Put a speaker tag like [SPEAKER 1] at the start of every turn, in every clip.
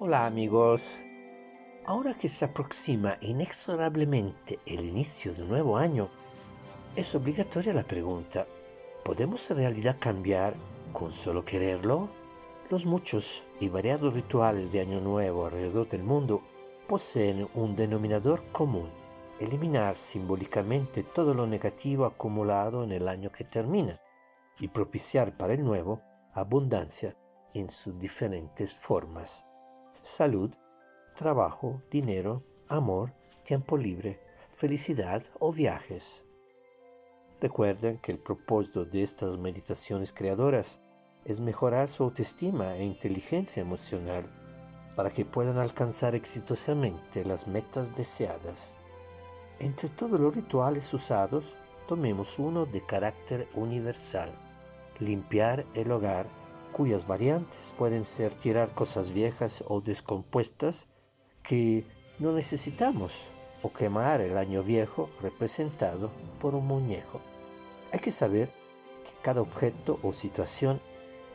[SPEAKER 1] Hola amigos. Ahora que se aproxima inexorablemente el inicio de un nuevo año, es obligatoria la pregunta, ¿podemos en realidad cambiar con solo quererlo? Los muchos y variados rituales de Año Nuevo alrededor del mundo poseen un denominador común, eliminar simbólicamente todo lo negativo acumulado en el año que termina y propiciar para el nuevo abundancia en sus diferentes formas. Salud, trabajo, dinero, amor, tiempo libre, felicidad o viajes. Recuerden que el propósito de estas meditaciones creadoras es mejorar su autoestima e inteligencia emocional para que puedan alcanzar exitosamente las metas deseadas. Entre todos los rituales usados, tomemos uno de carácter universal, limpiar el hogar, cuyas variantes pueden ser tirar cosas viejas o descompuestas que no necesitamos o quemar el año viejo representado por un muñeco. Hay que saber que cada objeto o situación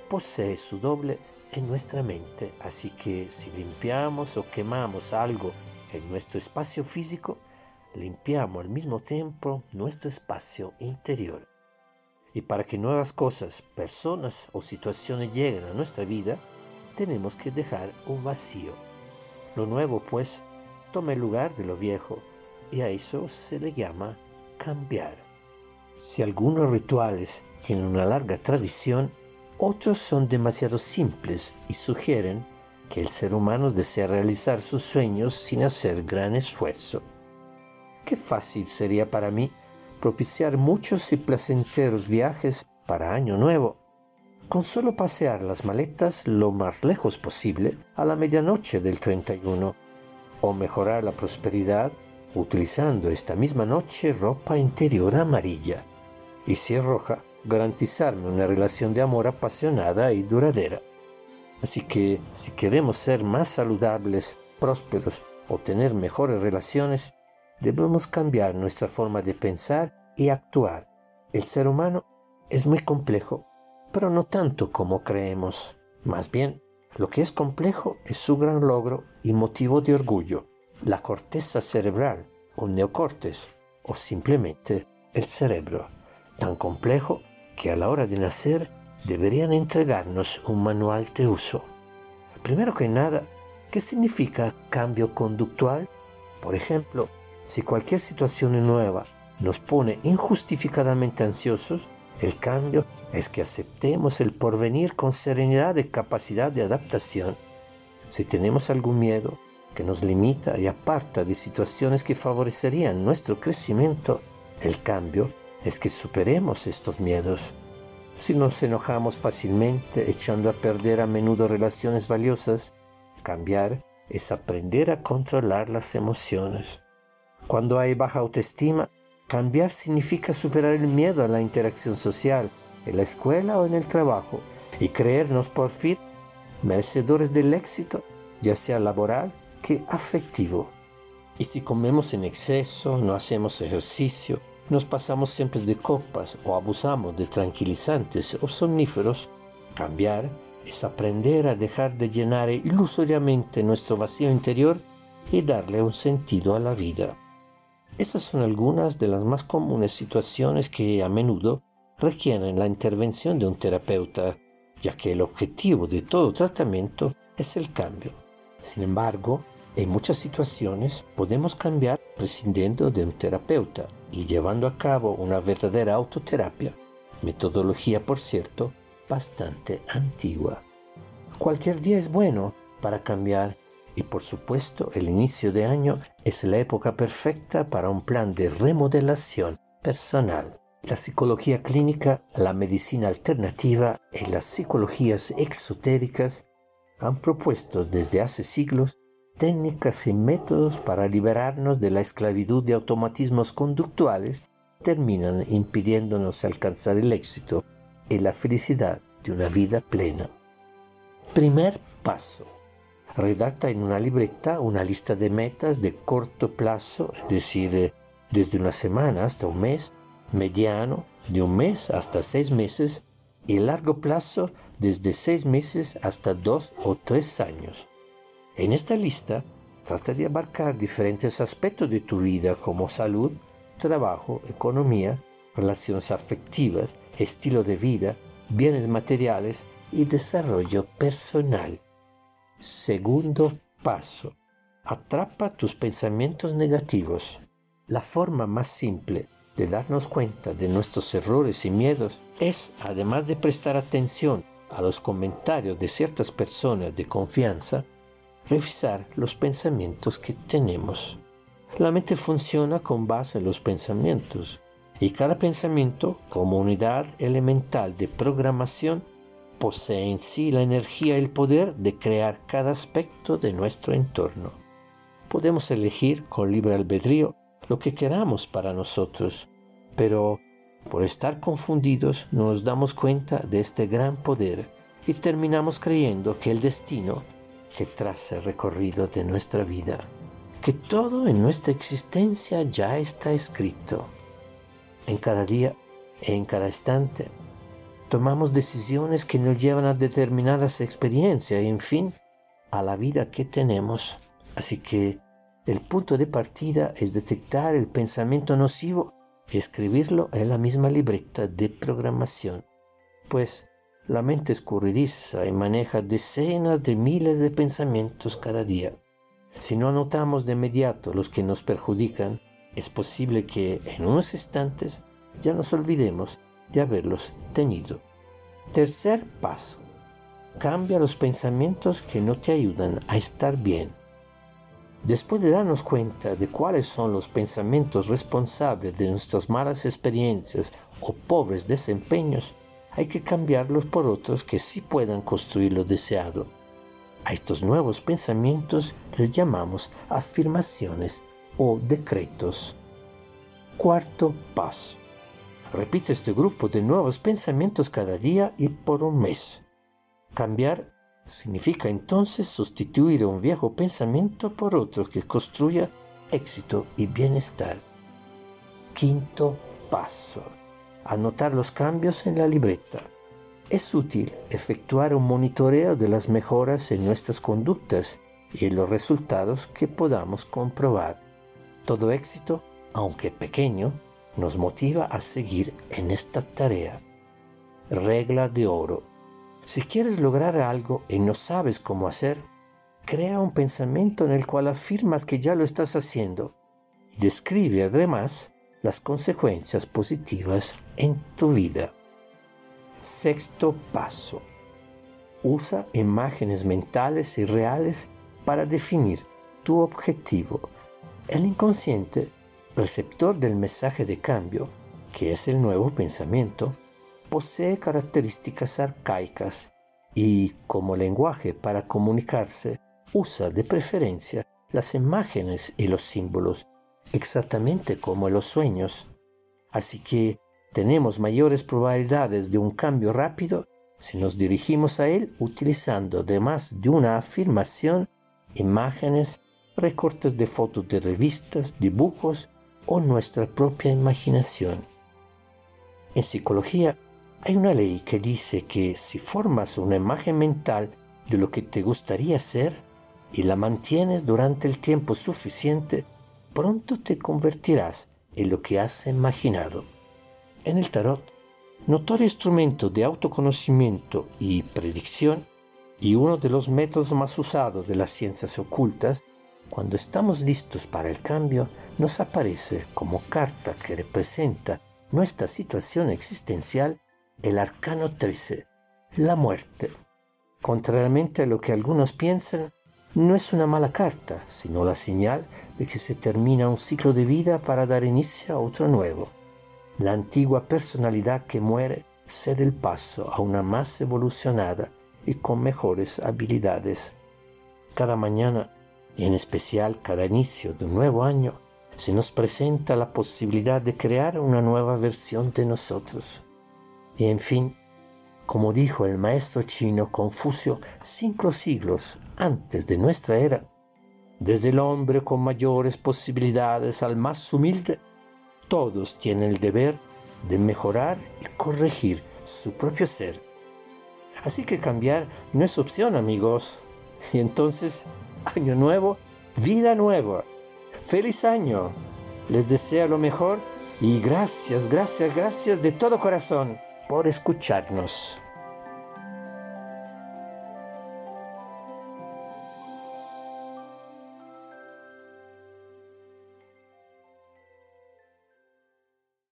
[SPEAKER 1] posee su doble en nuestra mente, así que si limpiamos o quemamos algo en nuestro espacio físico, limpiamos al mismo tiempo nuestro espacio interior. Y para que nuevas cosas, personas o situaciones lleguen a nuestra vida, tenemos que dejar un vacío. Lo nuevo, pues, toma el lugar de lo viejo y a eso se le llama cambiar. Si algunos rituales tienen una larga tradición, otros son demasiado simples y sugieren que el ser humano desea realizar sus sueños sin hacer gran esfuerzo. Qué fácil sería para mí propiciar muchos y placenteros viajes para Año Nuevo, con solo pasear las maletas lo más lejos posible a la medianoche del 31, o mejorar la prosperidad utilizando esta misma noche ropa interior amarilla, y si es roja, garantizarme una relación de amor apasionada y duradera. Así que si queremos ser más saludables, prósperos o tener mejores relaciones, debemos cambiar nuestra forma de pensar y actuar. El ser humano es muy complejo, pero no tanto como creemos. Más bien, lo que es complejo es su gran logro y motivo de orgullo, la corteza cerebral o neocortes, o simplemente el cerebro, tan complejo que a la hora de nacer deberían entregarnos un manual de uso. Primero que nada, ¿qué significa cambio conductual? Por ejemplo, si cualquier situación nueva nos pone injustificadamente ansiosos, el cambio es que aceptemos el porvenir con serenidad y capacidad de adaptación. Si tenemos algún miedo que nos limita y aparta de situaciones que favorecerían nuestro crecimiento, el cambio es que superemos estos miedos. Si nos enojamos fácilmente, echando a perder a menudo relaciones valiosas, cambiar es aprender a controlar las emociones. Cuando hay baja autoestima, cambiar significa superar el miedo a la interacción social, en la escuela o en el trabajo, y creernos por fin merecedores del éxito, ya sea laboral que afectivo. Y si comemos en exceso, no hacemos ejercicio, nos pasamos siempre de copas o abusamos de tranquilizantes o somníferos, cambiar es aprender a dejar de llenar ilusoriamente nuestro vacío interior y darle un sentido a la vida. Esas son algunas de las más comunes situaciones que a menudo requieren la intervención de un terapeuta, ya que el objetivo de todo tratamiento es el cambio. Sin embargo, en muchas situaciones podemos cambiar prescindiendo de un terapeuta y llevando a cabo una verdadera autoterapia, metodología por cierto bastante antigua. Cualquier día es bueno para cambiar y por supuesto el inicio de año es la época perfecta para un plan de remodelación personal. La psicología clínica, la medicina alternativa y las psicologías exotéricas han propuesto desde hace siglos técnicas y métodos para liberarnos de la esclavitud de automatismos conductuales terminan impidiéndonos alcanzar el éxito y la felicidad de una vida plena. Primer paso. Redacta en una libreta una lista de metas de corto plazo, es decir, desde una semana hasta un mes, mediano, de un mes hasta seis meses, y largo plazo, desde seis meses hasta dos o tres años. En esta lista trata de abarcar diferentes aspectos de tu vida como salud, trabajo, economía, relaciones afectivas, estilo de vida, bienes materiales y desarrollo personal. Segundo paso. Atrapa tus pensamientos negativos. La forma más simple de darnos cuenta de nuestros errores y miedos es, además de prestar atención a los comentarios de ciertas personas de confianza, revisar los pensamientos que tenemos. La mente funciona con base en los pensamientos y cada pensamiento, como unidad elemental de programación, posee en sí la energía y el poder de crear cada aspecto de nuestro entorno. Podemos elegir con libre albedrío lo que queramos para nosotros, pero por estar confundidos no nos damos cuenta de este gran poder y terminamos creyendo que el destino que traza el recorrido de nuestra vida, que todo en nuestra existencia ya está escrito. En cada día, en cada instante, tomamos decisiones que nos llevan a determinadas experiencias y, en fin, a la vida que tenemos. Así que el punto de partida es detectar el pensamiento nocivo y escribirlo en la misma libreta de programación, pues la mente escurridiza y maneja decenas de miles de pensamientos cada día. Si no anotamos de inmediato los que nos perjudican, es posible que en unos instantes ya nos olvidemos de haberlos tenido. Tercer paso. Cambia los pensamientos que no te ayudan a estar bien. Después de darnos cuenta de cuáles son los pensamientos responsables de nuestras malas experiencias o pobres desempeños, hay que cambiarlos por otros que sí puedan construir lo deseado. A estos nuevos pensamientos les llamamos afirmaciones o decretos. Cuarto paso. Repite este grupo de nuevos pensamientos cada día y por un mes. Cambiar significa entonces sustituir un viejo pensamiento por otro que construya éxito y bienestar. Quinto paso anotar los cambios en la libreta. Es útil efectuar un monitoreo de las mejoras en nuestras conductas y en los resultados que podamos comprobar. Todo éxito, aunque pequeño, nos motiva a seguir en esta tarea. Regla de oro. Si quieres lograr algo y no sabes cómo hacer, crea un pensamiento en el cual afirmas que ya lo estás haciendo y describe además las consecuencias positivas en tu vida. Sexto paso. Usa imágenes mentales y reales para definir tu objetivo. El inconsciente, receptor del mensaje de cambio, que es el nuevo pensamiento, posee características arcaicas y como lenguaje para comunicarse usa de preferencia las imágenes y los símbolos exactamente como en los sueños. Así que tenemos mayores probabilidades de un cambio rápido si nos dirigimos a él utilizando además de una afirmación, imágenes, recortes de fotos de revistas, dibujos o nuestra propia imaginación. En psicología hay una ley que dice que si formas una imagen mental de lo que te gustaría ser y la mantienes durante el tiempo suficiente, pronto te convertirás en lo que has imaginado. En el tarot, notorio instrumento de autoconocimiento y predicción, y uno de los métodos más usados de las ciencias ocultas, cuando estamos listos para el cambio, nos aparece como carta que representa nuestra situación existencial el arcano 13, la muerte. Contrariamente a lo que algunos piensan, no es una mala carta, sino la señal de que se termina un ciclo de vida para dar inicio a otro nuevo. La antigua personalidad que muere cede el paso a una más evolucionada y con mejores habilidades. Cada mañana, en especial cada inicio de un nuevo año, se nos presenta la posibilidad de crear una nueva versión de nosotros. Y en fin, como dijo el maestro chino Confucio cinco siglos antes de nuestra era, desde el hombre con mayores posibilidades al más humilde, todos tienen el deber de mejorar y corregir su propio ser. Así que cambiar no es opción, amigos. Y entonces Año nuevo, vida nueva. Feliz año. Les deseo lo mejor y gracias, gracias, gracias de todo corazón por escucharnos.